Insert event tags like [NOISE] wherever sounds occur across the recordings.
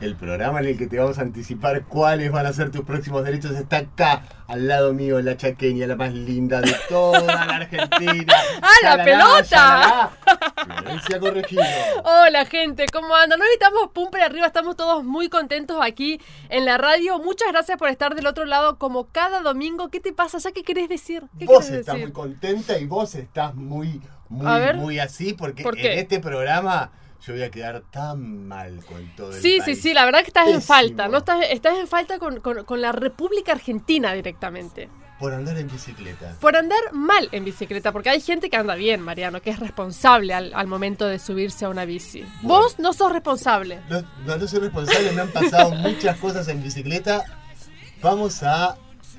el programa en el que te vamos a anticipar cuáles van a ser tus próximos derechos. Está acá, al lado mío, la chaqueña, la más linda de toda la Argentina. [LAUGHS] ¡Ah, la pelota! Florencia Corregido. [LAUGHS] Hola, gente, ¿cómo andan? Hoy estamos pum para arriba, estamos todos muy contentos aquí en la radio. Muchas gracias por estar del otro lado como cada domingo. ¿Qué te pasa? ¿Ya qué querés decir? ¿Qué Vos querés estás decir? muy contenta y vos estás muy, muy, muy así, porque en este programa yo voy a quedar tan mal con todo el Sí, sí, país. sí, la verdad que estás en falta, ¿no? Estás, estás en falta con, con- con la República Argentina directamente. Por andar en bicicleta. Por andar mal en bicicleta, porque hay gente que anda bien, Mariano, que es responsable al, al momento de subirse a una bici. Bueno. Vos no sos responsable. No, no, no soy responsable, me han pasado [LAUGHS] muchas cosas en bicicleta. Vamos a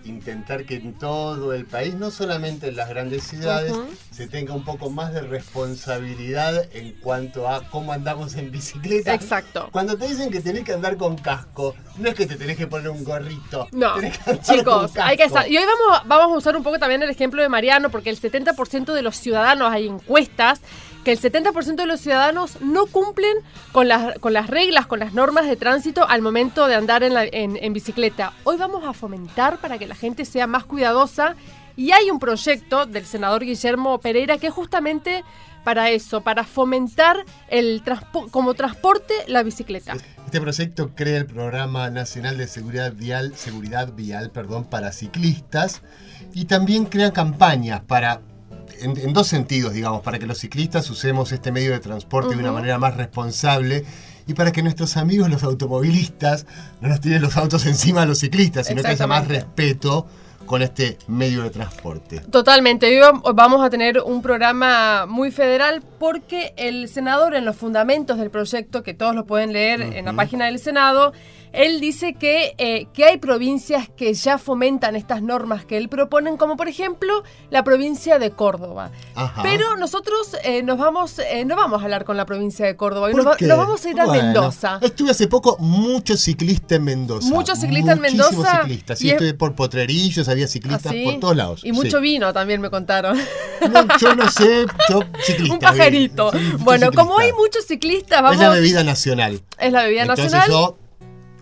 intentar que en todo el país, no solamente en las grandes ciudades, se tenga un poco más de responsabilidad en cuanto a cómo andamos en bicicleta. Exacto. Cuando te dicen que tenés que andar con casco, no es que te tenés que poner un gorrito. No, tenés que andar con chicos, hay que estar. Y hoy vamos, vamos a usar un poco también el ejemplo de Mariano, porque el 70% de los ciudadanos, hay encuestas, que el 70% de los ciudadanos no cumplen con las, con las reglas, con las normas de tránsito al momento de andar en, bicicleta. Hoy vamos a fomentar para que la gente sea más cuidadosa y hay un proyecto del senador Guillermo Pereira que es justamente para eso, para fomentar el como transporte la bicicleta. Este proyecto crea el Programa Nacional de Seguridad Vial, Seguridad Vial perdón, para ciclistas y también crea campañas para, en, en dos sentidos, digamos, para que los ciclistas usemos este medio de transporte de una manera más responsable y para que nuestros amigos los automovilistas no nos tiren los autos encima a los ciclistas, sino que haya más respeto con este medio de transporte. Totalmente, hoy vam- vamos a tener un programa muy federal porque el senador en los fundamentos del proyecto, que todos lo pueden leer en la página del Senado, él dice que, eh, que hay provincias que ya fomentan estas normas que él proponen, como por ejemplo la provincia de Córdoba. Ajá. Pero nosotros eh, nos vamos, eh, no vamos a hablar con la provincia de Córdoba, hoy ¿Por nos, va- qué? nos vamos a ir a Mendoza. Estuve hace poco mucho ciclista en Mendoza. Mucho ciclista en Mendoza, ciclista. Sí, y es- estuve por Potrerillos, había ciclistas Así, por todos lados. Y mucho sí. vino también me contaron. No, yo no sé, yo [LAUGHS] ciclista. Un pajarito. bueno, como hay muchos ciclistas, vamos. Es la bebida nacional. Es la bebida Entonces nacional. yo,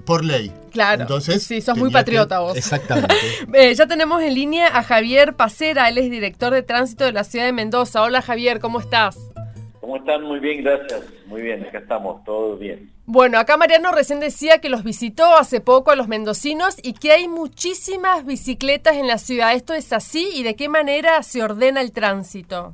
por ley. Claro. Entonces, Sí, sos muy que- patriota vos. Exactamente. [LAUGHS] Eh, ya tenemos en línea a Javier Pacera, él es director de tránsito de la ciudad de Mendoza. Hola Javier, ¿cómo estás? ¿Cómo están? Muy bien, gracias. Muy bien, acá estamos, todo bien. Bueno, acá Mariano recién decía que los visitó hace poco a los mendocinos y que hay muchísimas bicicletas en la ciudad. ¿Esto es así y de qué manera se ordena el tránsito?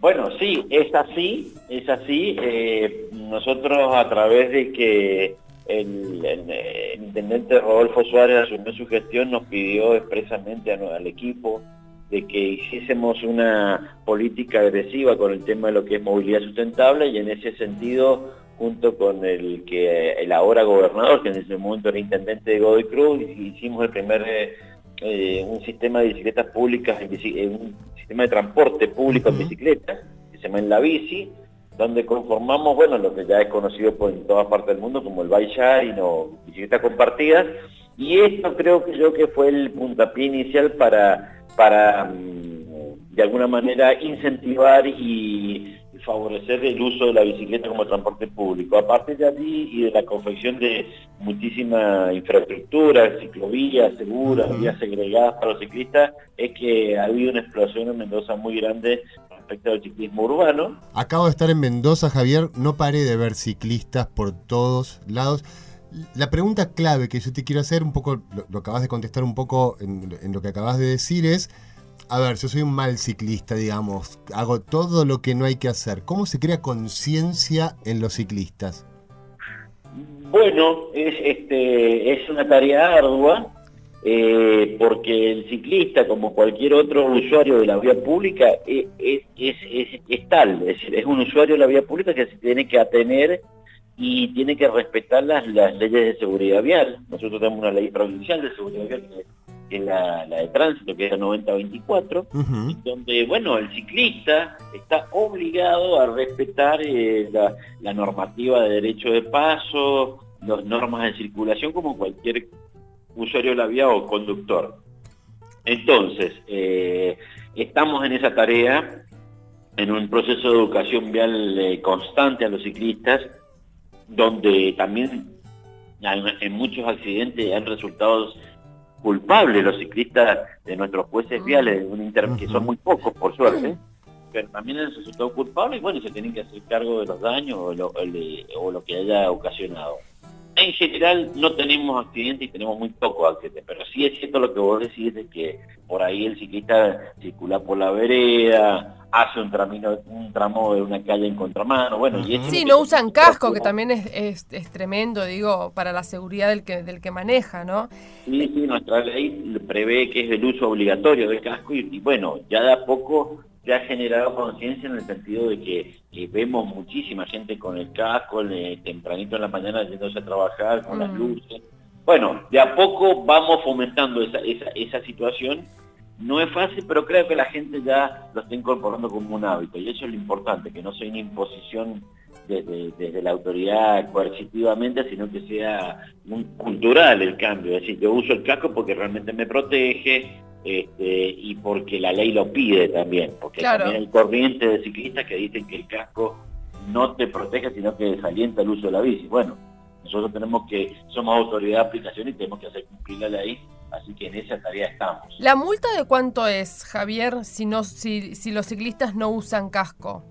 Bueno, sí, es así, es así. Eh, nosotros a través de que el, el, el intendente Rodolfo Suárez asumió su gestión, nos pidió expresamente a- al equipo de que hiciésemos una política agresiva con el tema de lo que es movilidad sustentable y en ese sentido, junto con el que el ahora gobernador, que en ese momento era intendente de Godoy Cruz, hicimos el primer eh, un sistema de bicicletas públicas, en un sistema de transporte público en Ujú. bicicleta, que se llama En la Bici, donde conformamos, bueno, lo que ya es conocido por en toda parte del mundo como el bike o bicicletas compartidas, y esto creo que yo que fue el puntapié inicial para, para mm, de alguna manera incentivar y favorecer el uso de la bicicleta como transporte público. A partir de allí y de la confección de muchísima infraestructura, ciclovías seguras, vías segregadas para los ciclistas, es que ha habido una explosión en Mendoza muy grande respecto al ciclismo urbano. Acabo de estar en Mendoza, Javier. No paré de ver ciclistas por todos lados. La pregunta clave que yo te quiero hacer, un poco, lo, lo acabas de contestar un poco en, en lo que acabas de decir, es, a ver, yo soy un mal ciclista, digamos, hago todo lo que no hay que hacer. ¿Cómo se crea conciencia en los ciclistas? Bueno, es, este, es una tarea ardua, eh, porque el ciclista, como cualquier otro usuario de la vía pública, es, es, es, es- es tal, es, un usuario de la vía pública que se tiene que atener y tiene que respetar las, las leyes de seguridad vial. Nosotros tenemos una ley provincial de seguridad vial que, que es la, la de tránsito, que es la 9024, Ujú. donde, bueno, el ciclista está obligado a respetar eh, la, la normativa de derecho de paso, las normas de circulación, como cualquier usuario de la vía o conductor. Entonces, eh, estamos en esa tarea, en un proceso de educación vial eh, constante a los ciclistas, donde también en, muchos accidentes han resultado culpables los ciclistas de nuestros jueces viales, de un inter- que son muy pocos por suerte, pero también han resultado culpables y bueno, se tienen que hacer cargo de los daños lo, o lo que haya ocasionado. En general no tenemos accidentes y tenemos muy pocos accidentes, pero sí es cierto lo que vos decís de que por ahí el ciclista circula por la vereda, hace un, tramino, un tramo de una calle en contramano, bueno, y es Sí, no usan casco, que también es, es- es tremendo, digo, para la seguridad del que, del que maneja, ¿no? Sí, sí, nuestra ley prevé que es el uso obligatorio del casco y, y bueno, ya de a poco se ha generado conciencia en el sentido de que, que vemos muchísima gente con el casco tempranito en la mañana yéndose a trabajar con las Mm. luces. Bueno, de a poco vamos fomentando esa, esa, esa situación. No es fácil, pero creo que la gente ya lo está incorporando como un hábito y eso es lo importante, que no sea una imposición desde, desde la autoridad coercitivamente, sino que sea muy cultural el cambio. Es decir, yo uso el casco porque realmente me protege este, y porque la ley lo pide también. Porque Claro. también hay corrientes de ciclistas que dicen que el casco no te protege, sino que desalienta el uso de la bici. Bueno, nosotros tenemos que, somos autoridad de aplicación y tenemos que hacer cumplir la ley, así que en esa tarea estamos. ¿La multa de cuánto es, Javier, si, no, si, si los ciclistas no usan casco?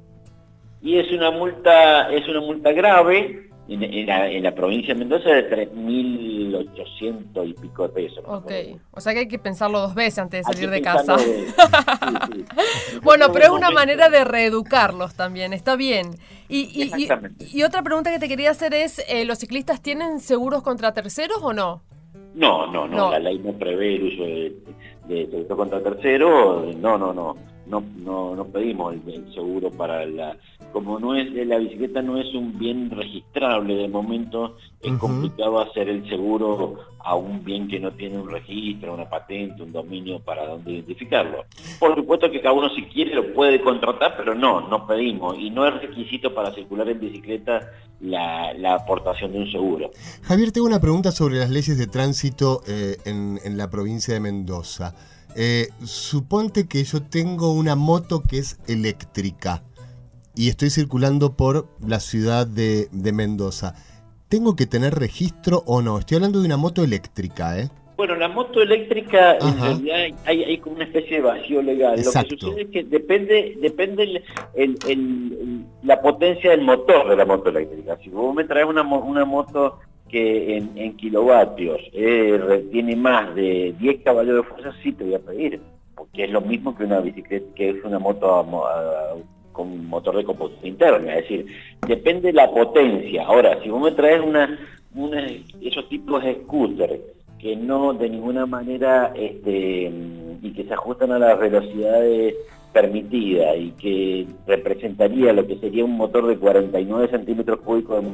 Y es una multa, es una multa grave en, en la, en la provincia de Mendoza de 3.800 y pico de pesos. Ok, o sea que hay que pensarlo dos veces antes de salir de casa. pensarlo de- [LAUGHS] sí, sí. Bueno, pero es una manera de reeducarlos también, está bien. Y, y- Exactamente. y otra pregunta que te quería hacer es, eh, ¿los ciclistas tienen seguros contra terceros o no? No, no, no, No. la ley no prevé el uso de, de contra tercero, no, no, no, no, no, no pedimos el, el seguro para la, como no es, la bicicleta no es un bien registrable de momento, es complicado hacer el seguro a un bien que no tiene un registro, una patente, un dominio para donde identificarlo. Por supuesto que cada uno si quiere lo puede contratar, pero no, no pedimos, y no es requisito para circular en bicicleta la, la aportación de un seguro. Javier, tengo una pregunta sobre las leyes de tránsito eh, en, en la provincia de Mendoza. Eh, suponte que yo tengo una moto que es eléctrica y estoy circulando por la ciudad de, de Mendoza. ¿Tengo que tener registro o no? Estoy hablando de una moto eléctrica, ¿eh? Bueno, la moto eléctrica en realidad hay, hay como una especie de vacío legal. Exacto. Lo que sucede es que depende depende el- el- el- el- la potencia del motor de la moto eléctrica. Si vos me traes una, una moto que en, kilovatios eh, tiene más de 10 caballos de fuerza, sí te voy a pedir, porque es lo mismo que una bicicleta, que es una moto con motor de combustión interna, es decir, depende de la potencia. Ahora, si vos me traes una, una esos tipos de scooter que no de ninguna manera este, y que se ajustan a las velocidades permitidas y que representaría lo que sería un motor de 49 centímetros cúbicos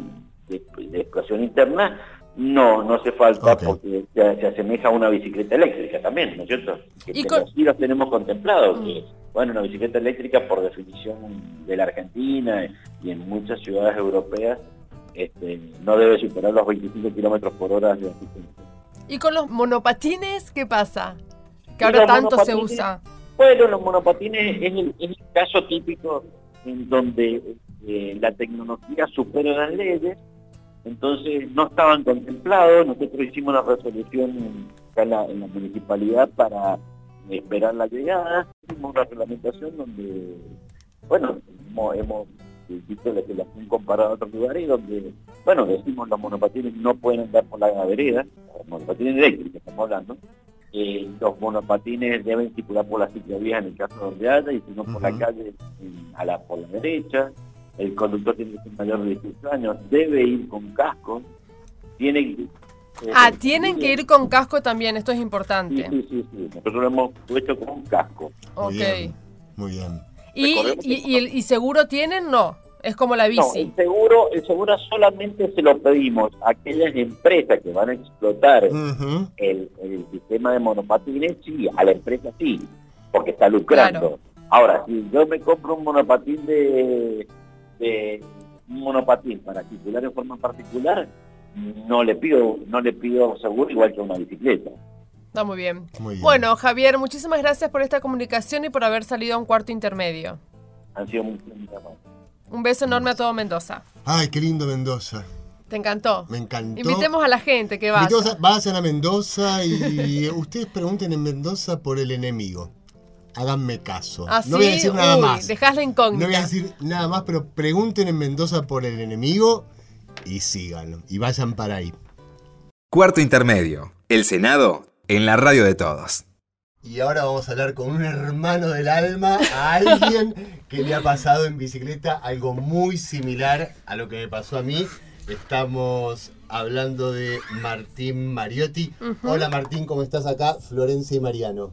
de, explosión interna, no, no hace falta porque se, se asemeja a una bicicleta eléctrica también, ¿no es cierto? Que Y con- los tenemos contemplados, Mm. que bueno, una bicicleta eléctrica por definición de la Argentina y en muchas ciudades europeas este, no debe superar los 25 kilómetros por hora de asistencia. ¿Y con los monopatines qué pasa? Que ahora tanto se usa. Bueno, los monopatines es el, es el caso típico en donde eh, la tecnología supera las leyes, entonces no estaban contemplados, nosotros hicimos una resolución en la, en la municipalidad para esperar la llegada, hicimos una reglamentación donde, bueno, hemos, hemos visto la relación comparada a otros lugares donde, bueno, decimos los monopatines no pueden andar por la vereda, los monopatines eléctricos estamos hablando, eh, los monopatines deben circular por las ciclovías en el caso donde haya y si no por la calle en- a la, por la derecha. El conductor tiene que ser mayor de 18 años, debe ir con casco, tiene que... eh, Ah, tienen que ir con casco también, esto es importante. sí, sí, sí. Nosotros lo hemos puesto con un casco. Ok. Muy bien. Muy bien. ¿Y, y, y el- y seguro tienen? No. Es como la No, bici. el seguro, el seguro solamente se lo pedimos a aquellas empresas que van a explotar el, el sistema de monopatines, sí, a la empresa sí, porque está lucrando. Claro. Ahora, si yo me compro un monopatín de, de un monopatín para circular en forma particular, no le pido, no le pido seguro igual que una bicicleta. Está muy bien. Muy bien. Bueno, Javier, muchísimas gracias por esta comunicación y por haber salido a un cuarto intermedio. Han sido muy muy. Un beso enorme a todo Mendoza. Ay, qué lindo Mendoza. ¿Te encantó? Me encantó. Invitemos a la gente que vaya. Invitemos a- vayan a Mendoza y [LAUGHS] ustedes pregunten en Mendoza por el enemigo. Háganme caso. Así, no voy a decir nada uy, más. dejás la No incógnita. voy a decir nada más, pero pregunten en Mendoza por el enemigo y síganlo. Y vayan para ahí. Cuarto intermedio. El Senado en la radio de todos. Y ahora vamos a hablar con un hermano del alma, a alguien que le ha pasado en bicicleta algo muy similar a lo que me pasó a mí. Estamos hablando de Martín Mariotti. Hola Martín, ¿cómo estás acá? Florencia y Mariano.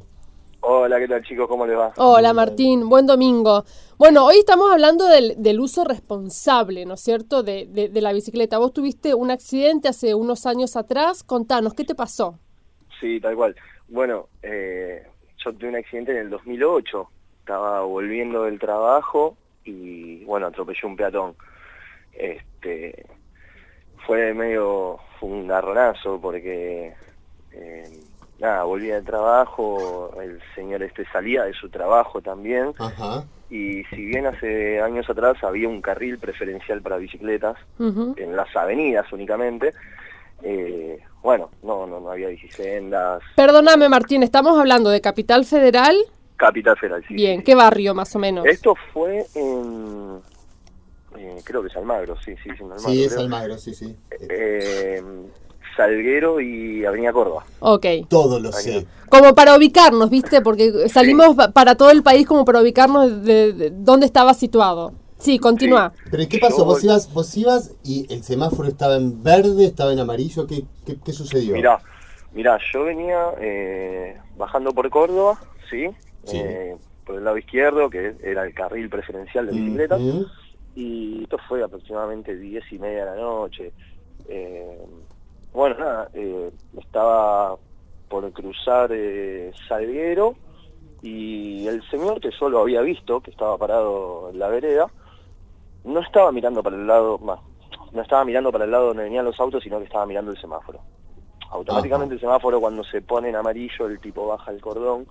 Hola, ¿qué tal chicos? ¿Cómo les va? Hola Martín, buen domingo. Bueno, hoy estamos hablando del, del uso responsable, ¿no es cierto?, de, de- de la bicicleta. Vos tuviste un accidente hace unos años atrás. Contanos, ¿qué te pasó? Sí, tal cual. Bueno, eh, yo tuve un accidente en el 2008. Estaba volviendo del trabajo y, bueno, atropellé un peatón. Este, fue medio, fue un garronazo porque, eh, nada, volví del trabajo, el señor este salía de su trabajo también. Ajá. Y si bien hace años atrás había un carril preferencial para bicicletas, en las avenidas únicamente. Eh, bueno, no, no, no había bicisendas. Perdóname Martín, estamos hablando de Capital Federal. Capital Federal, sí. Bien, sí, ¿qué barrio más o menos? Esto fue en. eh, creo que es Almagro, sí, sí, es en Almagro. Sí, es creo. Almagro, sí, sí. Eh, Salguero y Avenida Córdoba. Ok. Todo lo sé. Como para ubicarnos, ¿viste? Porque salimos pa- para todo el país como para ubicarnos de, de dónde estaba situado. Sí, continúa. Pero ¿y qué pasó? Yo- ¿Vos ibas, vos ibas y el semáforo estaba en verde, estaba en amarillo? ¿Qué, qué, qué sucedió? Mirá, mirá, yo venía eh, bajando por Córdoba, ¿sí? Sí. Eh, por el lado izquierdo, que era el carril preferencial de bicicletas. Ujú. y esto fue aproximadamente diez y media de la noche. Eh, bueno, nada, eh, estaba por cruzar eh, Salguero y el señor que solo había visto, que estaba parado en la vereda, no estaba mirando para el lado, más, no estaba mirando para el lado donde venían los autos, sino que estaba mirando el semáforo. Automáticamente el semáforo cuando se pone en amarillo el tipo baja el cordón,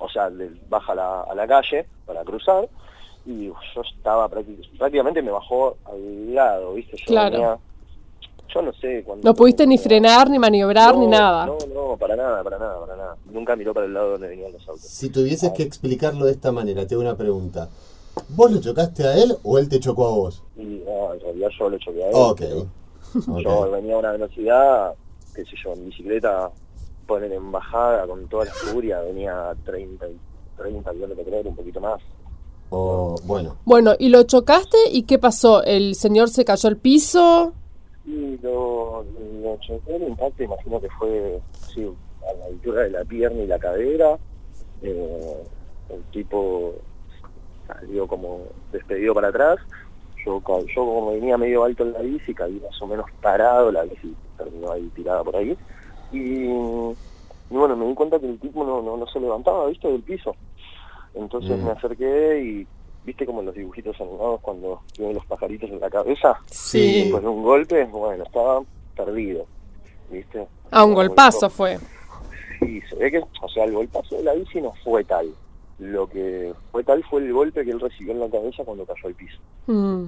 o sea, baja a la, a la calle para cruzar y yo estaba prácti- prácticamente me bajó al lado, ¿viste? Yo Claro. venía- yo no sé cuándo... No pudiste ni frenar, ni maniobrar, ni nada. No, no, para nada, para nada, para nada. Nunca miró para el lado donde venían los autos. Si tuvieses que explicarlo de esta manera, te hago una pregunta. ¿Vos lo chocaste a él o él te chocó a vos? Y no, en realidad yo lo choqué a él. Yo venía a una velocidad, qué sé yo, en bicicleta, poner en bajada con toda la furia, venía a 30, y- 30 kilómetros por hora, un poquito más. O, bueno, Bueno, ¿y lo chocaste? ¿Y qué pasó? ¿El señor se cayó al piso? Y lo, lo choqué, el impacto imagino que fue sí, a la altura de la pierna y la cadera. Eh, el tipo salió como despedido para atrás. Yo, yo como venía medio alto en la bici, caí más o menos parado, la bici terminó ahí tirada por ahí. Y, y bueno, me di cuenta que el tipo no, no, no se levantaba, ¿viste? Del piso. Entonces Mm. me acerqué y, ¿viste como en los dibujitos animados cuando tienen los pajaritos en la cabeza? Sí. Con un golpe, bueno, estaba perdido, ¿viste? A un golpazo fue. Sí, se ve que, o sea, el golpazo de la bici no fue tal. Lo que fue tal fue el golpe que él recibió en la cabeza cuando cayó al piso. Mm.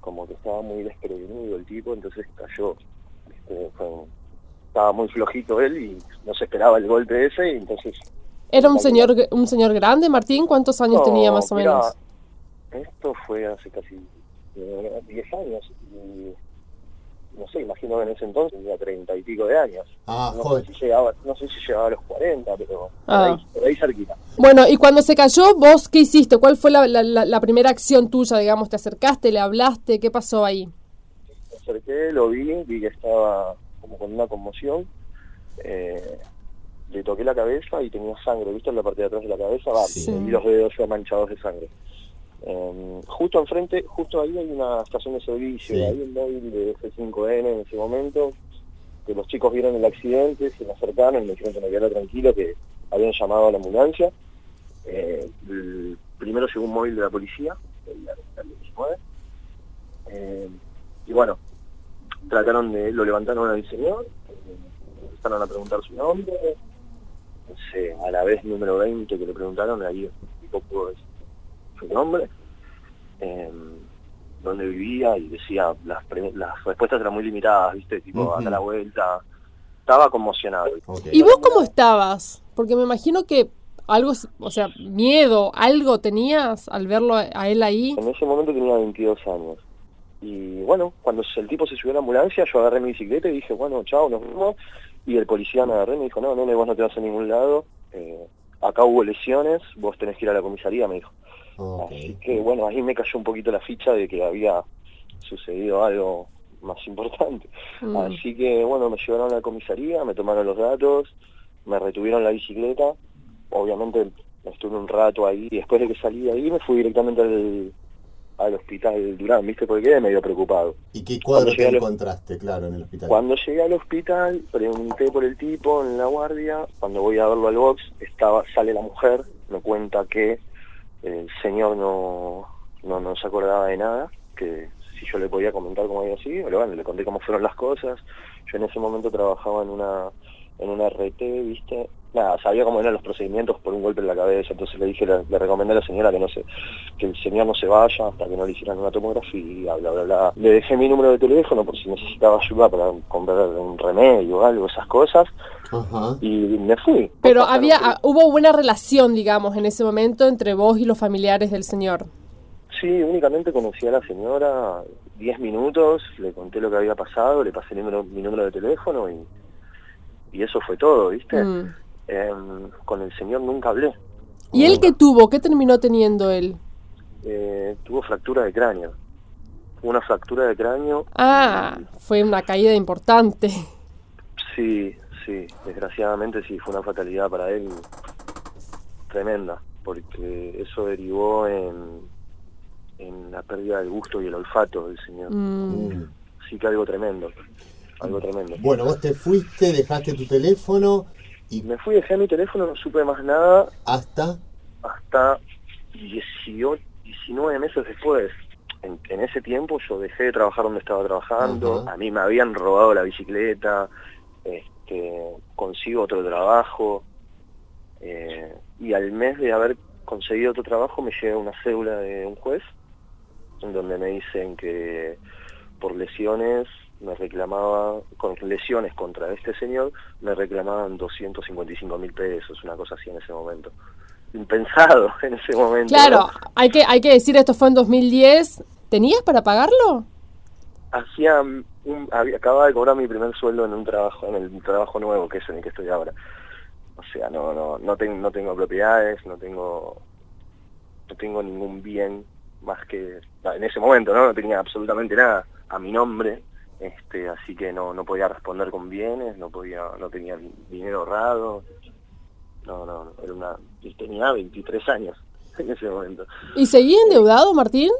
Como que estaba muy desprevenido el tipo, entonces cayó. ¿viste? Fue- estaba muy flojito él y no se esperaba el golpe ese, y entonces... ¿Era un señor, un señor grande, Martín? ¿Cuántos años No, tenía más o menos? Esto fue hace casi eh, 10 años. Y, no sé, imagino que en ese entonces tenía 30 y pico de años. Ah, no, sé si llegaba, no sé si llegaba a los 40, pero por, Ah. ahí, por ahí cerquita. Bueno, y cuando se cayó, ¿vos qué hiciste? ¿Cuál fue la, la- la- la primera acción tuya, digamos? ¿Te acercaste, le hablaste? ¿Qué pasó ahí? Me acerqué, lo vi, vi que estaba como con una conmoción. eh, le toqué la cabeza y tenía sangre, ¿viste? En la parte de atrás de la cabeza, va, Sí. y los dedos ya manchados de sangre. Eh, justo enfrente, justo ahí hay una estación de servicio, Sí. hay un móvil de F5N en ese momento, que los chicos vieron el accidente, se me acercaron y me dijeron que me quedara tranquilo, que habían llamado a la ambulancia. Eh, el- primero llegó un móvil de la policía, el, el 19, eh, y bueno, trataron de, lo levantaron al señor, eh, empezaron a preguntar su nombre, no sé, a la vez número 20 que le preguntaron, ahí un poco su nombre, eh, dónde vivía y decía, las, pre- las respuestas eran muy limitadas, viste, tipo, Ujú. anda la vuelta, estaba conmocionado. Ok. ¿Y vos cómo estabas? Porque me imagino que algo, o sea, miedo, algo tenías al verlo a a él ahí. En ese momento tenía 22 años. Y bueno, cuando el tipo se subió a la ambulancia, yo agarré mi bicicleta y dije, bueno, chao, nos vemos. Y el policía me agarró y me dijo, no, nene, vos no te vas a ningún lado. Eh, acá hubo lesiones, vos tenés que ir a la comisaría, me dijo. Así que bueno, ahí me cayó un poquito la ficha de que había sucedido algo más importante. Mm. Así que bueno, me llevaron a la comisaría, me tomaron los datos, me retuvieron la bicicleta. Obviamente estuve un rato ahí y después de que salí de ahí me fui directamente al, al hospital Durán, ¿viste? Porque quedé medio preocupado. ¿Y qué cuadro te encontraste, claro, en el hospital? Cuando llegué al hospital, pregunté por el tipo en la guardia. Cuando voy a verlo al box, estaba sale la mujer, me cuenta que el señor no, no, no se acordaba de nada, que si yo le podía comentar cómo había sido, pero bueno, le conté cómo fueron las cosas. Yo en ese momento trabajaba en una en una RT, ¿viste? Nada, sabía cómo eran los procedimientos por un golpe en la cabeza, entonces le dije, le, le recomendé a la señora que no se, que el señor no se vaya hasta que no le hicieran una tomografía, bla, bla, bla. Le dejé mi número de teléfono por si necesitaba ayuda para comprar un remedio o algo, esas cosas, Ajá. y me fui. Pero había, por- ah, hubo buena relación, digamos, en ese momento entre vos y los familiares del señor. Sí, únicamente conocí a la señora 10 minutos, le conté lo que había pasado, le pasé el número- mi número de teléfono y, y eso fue todo, ¿viste? Mm. Em, con el señor nunca hablé. ¿Y él qué tuvo? ¿Qué terminó teniendo él? Eh, tuvo fractura de cráneo. Tuvo una fractura de cráneo. Ah, fue una caída importante. Sí, sí, desgraciadamente sí, fue una fatalidad para él tremenda, porque eso derivó en, en la pérdida del gusto y el olfato del señor. Mm. Sí que algo tremendo, algo tremendo. Bueno, vos te fuiste, dejaste tu teléfono y Me fui, dejé mi teléfono, no supe más nada. hasta... hasta 18, 19 meses después. En, en ese tiempo yo dejé de trabajar donde estaba trabajando, a mí me habían robado la bicicleta, este, consigo otro trabajo, eh, y al mes de haber conseguido otro trabajo me llega una cédula de un juez, en donde me dicen que por lesiones me reclamaba, con lesiones contra este señor, me reclamaban 255 mil pesos, una cosa así en ese momento. Impensado [LAUGHS] en ese momento. Claro, ¿no? hay que, hay que decir, esto fue en 2010. ¿Tenías para pagarlo? Hacía un, había, acababa de cobrar mi primer sueldo en un trabajo, en el trabajo nuevo que es en el que estoy ahora. O sea, no, no, no tengo, no tengo propiedades, no tengo, no tengo ningún bien más que, en ese momento, ¿no? No tenía absolutamente nada a mi nombre, este, así que no, no podía responder con bienes, no podía, no tenía dinero ahorrado, no, no, no, era una, tenía 23 años [LAUGHS] en ese momento. ¿Y seguís endeudado, Martín?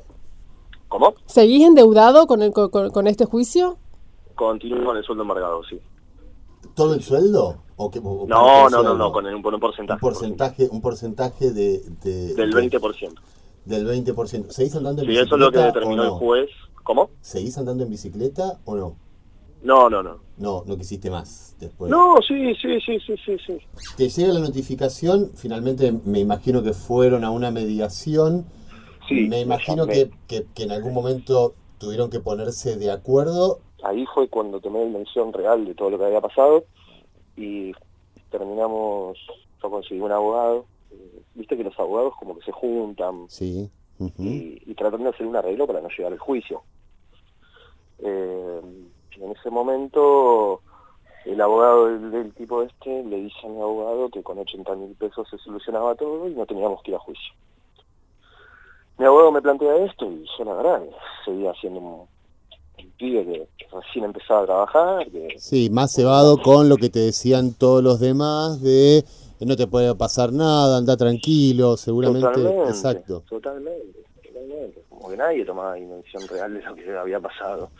¿Cómo? ¿Seguís endeudado con, el- con, con- este juicio? Continúo con el sueldo embargado, sí. ¿Todo el sueldo? ¿O qué, o No, no, no, no, con el- un porcentaje. Un porcentaje, un porcentaje de, de- Del de- 20%. del 20%. ¿Seguís andando en Sí, bicicleta eso es lo que determinó el juez. ¿Cómo? ¿Seguís andando en bicicleta o no? No, no, no. No, no quisiste más después. No, sí, sí, sí, sí, sí, sí. Te llega la notificación, finalmente me imagino que fueron a una mediación. Sí, me imagino me- que, que- que en algún momento tuvieron que ponerse de acuerdo. Ahí fue cuando tomé dimensión real de todo lo que había pasado y terminamos, yo conseguí un abogado. eh, Viste que los abogados como que se juntan Sí. Y, y tratan de hacer un arreglo para no llegar al juicio. Eh, en ese momento el abogado del, del tipo este le dice a mi abogado que con 80 mil pesos se solucionaba todo y no teníamos que ir a juicio. Mi abogado me plantea esto y yo la verdad seguía siendo un, un pibe que, que recién empezaba a trabajar, que Sí, más cebado con lo que te decían todos los demás de no te puede pasar nada, anda tranquilo, seguramente. totalmente, Exacto. totalmente, totalmente. como que nadie tomaba dimensión real de lo que había pasado.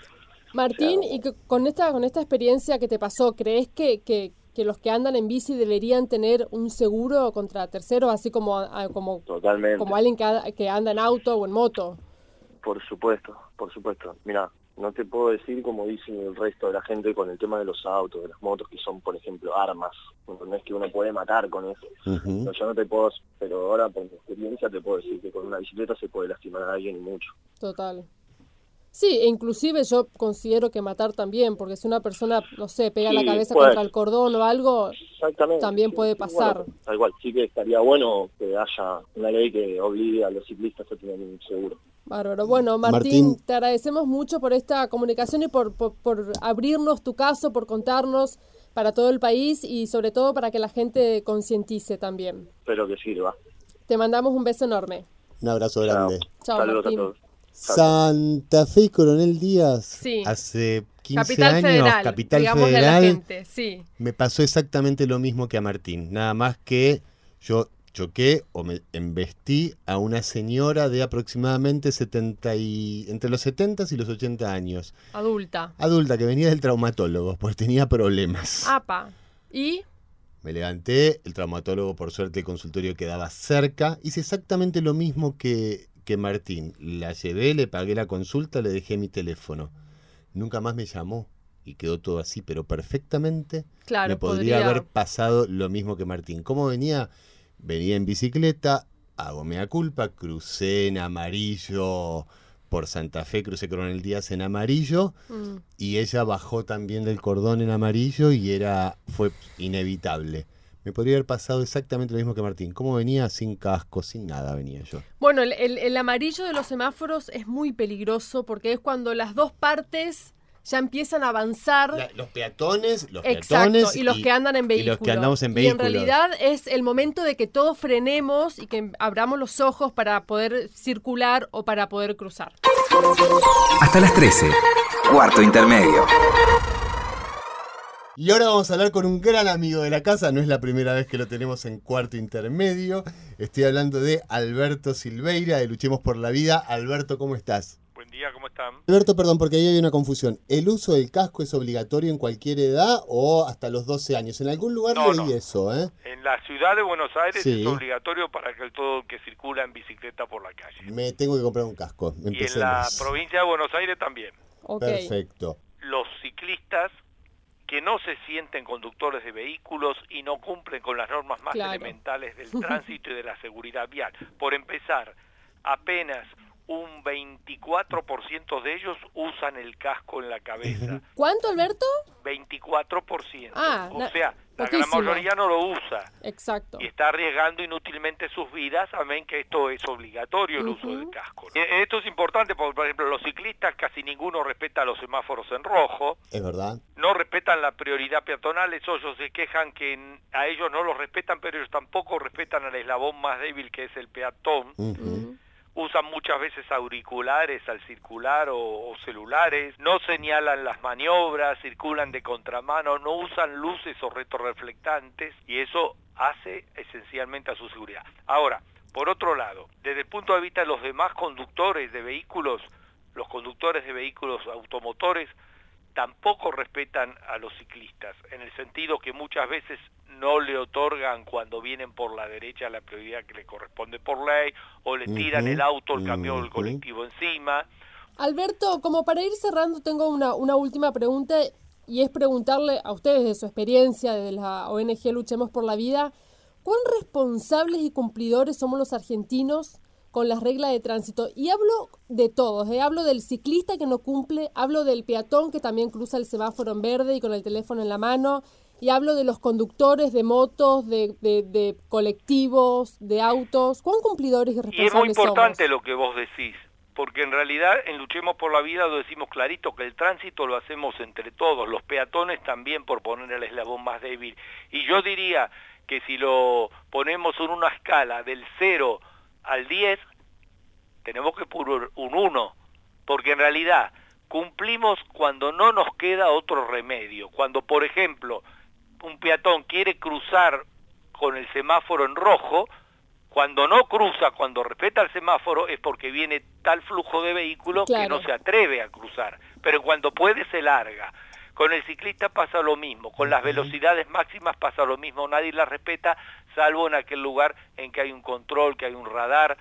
Martín, O sea, y que con esta con esta experiencia que te pasó, ¿crees que, que, que los que andan en bici deberían tener un seguro contra terceros, así como a- como Totalmente. como alguien que, que anda en auto o en moto? Por supuesto, por supuesto. Mira, no te puedo decir como dicen el resto de la gente con el tema de los autos, de las motos, que son, por ejemplo, armas. No es que uno puede matar con eso. Ujú. No, yo no te puedo, pero ahora por mi experiencia te puedo decir que con una bicicleta se puede lastimar a alguien y mucho. Total. Sí, e inclusive yo considero que matar también, porque si una persona, no sé, pega la cabeza puede. contra el cordón o algo. También sí, puede pasar. bueno, tal cual, sí que estaría bueno que haya una ley que obligue a los ciclistas a tener un seguro. Bárbaro. Bueno, Martín, Martín. te agradecemos mucho por esta comunicación y por, por, por abrirnos tu caso, por contarnos para todo el país y sobre todo para que la gente concientice también. Espero que sirva. Te mandamos un beso enorme. Un abrazo Chao. grande. Chao, Saludos Martín. a todos. Santa Fe y Coronel Díaz. Sí. Hace 15 Capital años, Federal, Capital Federal, gente, sí. me pasó exactamente lo mismo que a Martín. Nada más que yo choqué o me embestí a una señora de aproximadamente 70 y, entre los 70 y los 80 años. Adulta. Adulta que venía del traumatólogo, pues tenía problemas. APA. ¿Y? Me levanté, el traumatólogo por suerte el consultorio quedaba cerca, hice exactamente lo mismo que, que Martín. La llevé, le pagué la consulta, le dejé mi teléfono. Nunca más me llamó y quedó todo así, pero perfectamente Claro, me podría, podría- haber pasado lo mismo que Martín. ¿Cómo venía? Venía en bicicleta, hago mea culpa, crucé en amarillo por Santa Fe, crucé Coronel Díaz en amarillo Mm. y ella bajó también del cordón en amarillo y era fue inevitable. Me podría haber pasado exactamente lo mismo que Martín. ¿Cómo venía? Sin casco, sin nada venía yo. Bueno, el, el- el amarillo de los semáforos es muy peligroso porque es cuando las dos partes ya empiezan a avanzar. La- los peatones, los Exacto, peatones y los que andan en y vehículos. los que andamos en Y vehículos. en realidad es el momento de que todos frenemos y que abramos los ojos para poder circular o para poder cruzar. Hasta las 13. Cuarto intermedio. Y ahora vamos a hablar con un gran amigo de la casa, no es la primera vez que lo tenemos en cuarto intermedio. Estoy hablando de Alberto Silveira, de Luchemos por la Vida. Alberto, ¿cómo estás? Buen día, ¿cómo están? Alberto, perdón, porque ahí hay una confusión. ¿El uso del casco es obligatorio en cualquier edad o hasta los 12 años? En algún lugar No, leí no. eso, ¿eh? En la ciudad de Buenos Aires Sí. es obligatorio para que todo el que circula en bicicleta por la calle. Me tengo que comprar un casco. Y en la provincia de Buenos Aires también. Perfecto. Los ciclistas que no se sienten conductores de vehículos y no cumplen con las normas más Claro. elementales del [LAUGHS] tránsito y de la seguridad vial. Por empezar, apenas un 24% de ellos usan el casco en la cabeza. ¿Cuánto, Alberto? 24%. Ah, o na- la gran mayoría no lo usa. Exacto. y está arriesgando inútilmente sus vidas, amén que esto es obligatorio el uso del casco. E- Esto es importante porque, por ejemplo, los ciclistas casi ninguno respeta los semáforos en rojo, Es verdad. no respetan la prioridad peatonal, eso ellos se quejan que a ellos no los respetan, pero ellos tampoco respetan al eslabón más débil que es el peatón. Usan muchas veces auriculares al circular o, celulares, no señalan las maniobras, circulan de contramano, no usan luces o retroreflectantes y eso hace esencialmente a su seguridad. Ahora, por otro lado, desde el punto de vista de los demás conductores de vehículos, los conductores de vehículos automotores tampoco respetan a los ciclistas, en el sentido que muchas veces no le otorgan cuando vienen por la derecha la prioridad que le corresponde por ley, o le tiran el auto, el camión, el ujú. colectivo encima. Alberto, como para ir cerrando, tengo una, una última pregunta y es preguntarle a ustedes de su experiencia desde la ONG Luchemos por la Vida, ¿cuán responsables y cumplidores somos los argentinos con las reglas de tránsito? Y hablo de todos, ¿eh? hablo del ciclista que no cumple, hablo del peatón que también cruza el semáforo en verde y con el teléfono en la mano, y hablo de los conductores de motos, de, de- de colectivos, de autos. ¿Cuán cumplidores y Y es muy responsables importante somos? lo que vos decís, porque en realidad en Luchemos por la Vida lo decimos clarito, que el tránsito lo hacemos entre todos, los peatones también por poner el eslabón más débil. Y yo diría que si lo ponemos en una escala del 0 al 10, tenemos que poner un 1, porque en realidad cumplimos cuando no nos queda otro remedio. Cuando, por ejemplo, un peatón quiere cruzar con el semáforo en rojo, Cuando no cruza, cuando respeta el semáforo, es porque viene tal flujo de vehículos que no se atreve a cruzar. Pero cuando puede, se larga. Con el ciclista pasa lo mismo, con las velocidades máximas pasa lo mismo, nadie las respeta, salvo en aquel lugar en que hay un control, que hay un radar,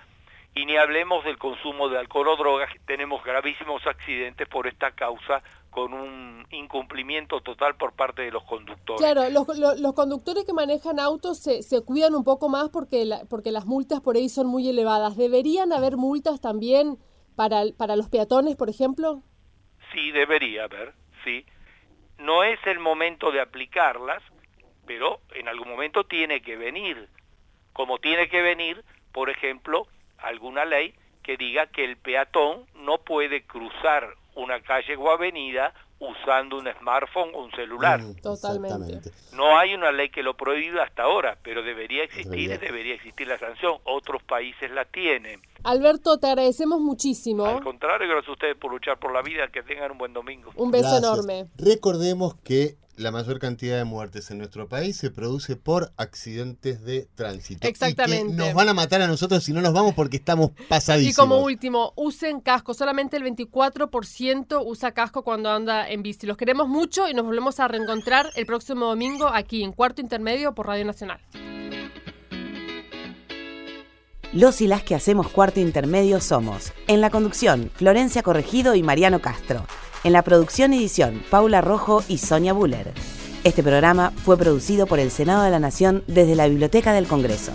y ni hablemos del consumo de alcohol o drogas, tenemos gravísimos accidentes por esta causa con un incumplimiento total por parte de los conductores. Claro, los, conductores que manejan autos se, se cuidan un poco más porque, porque las multas por ahí son muy elevadas. ¿Deberían haber multas también para, para los peatones, por ejemplo? Sí, debería haber, sí. No es el momento de aplicarlas, pero en algún momento tiene que venir. Como tiene que venir, por ejemplo, alguna ley que diga que el peatón no puede cruzar una calle o avenida usando un smartphone o un celular. Mm, Totalmente. No hay una ley que lo prohíba hasta ahora, pero debería existir, debería existir la sanción. Otros países la tienen. Alberto, te agradecemos muchísimo. Al contrario, gracias a ustedes por luchar por la vida. Que tengan un buen domingo. Un beso enorme. Recordemos que la mayor cantidad de muertes en nuestro país se produce por accidentes de tránsito. Exactamente. Y nos van a matar a nosotros si no nos vamos porque estamos [LAUGHS] pasadísimos. Y como último, usen casco. Solamente el 24% usa casco cuando anda en bici. Los queremos mucho y nos volvemos a reencontrar el próximo domingo aquí en Cuarto Intermedio por Radio Nacional. Los y las que hacemos Cuarto Intermedio somos, en la conducción, Florencia Corregido y Mariano Castro. En la producción y edición, Paula Rojo y Sonia Buller. Este programa fue producido por el Senado de la Nación desde la Biblioteca del Congreso.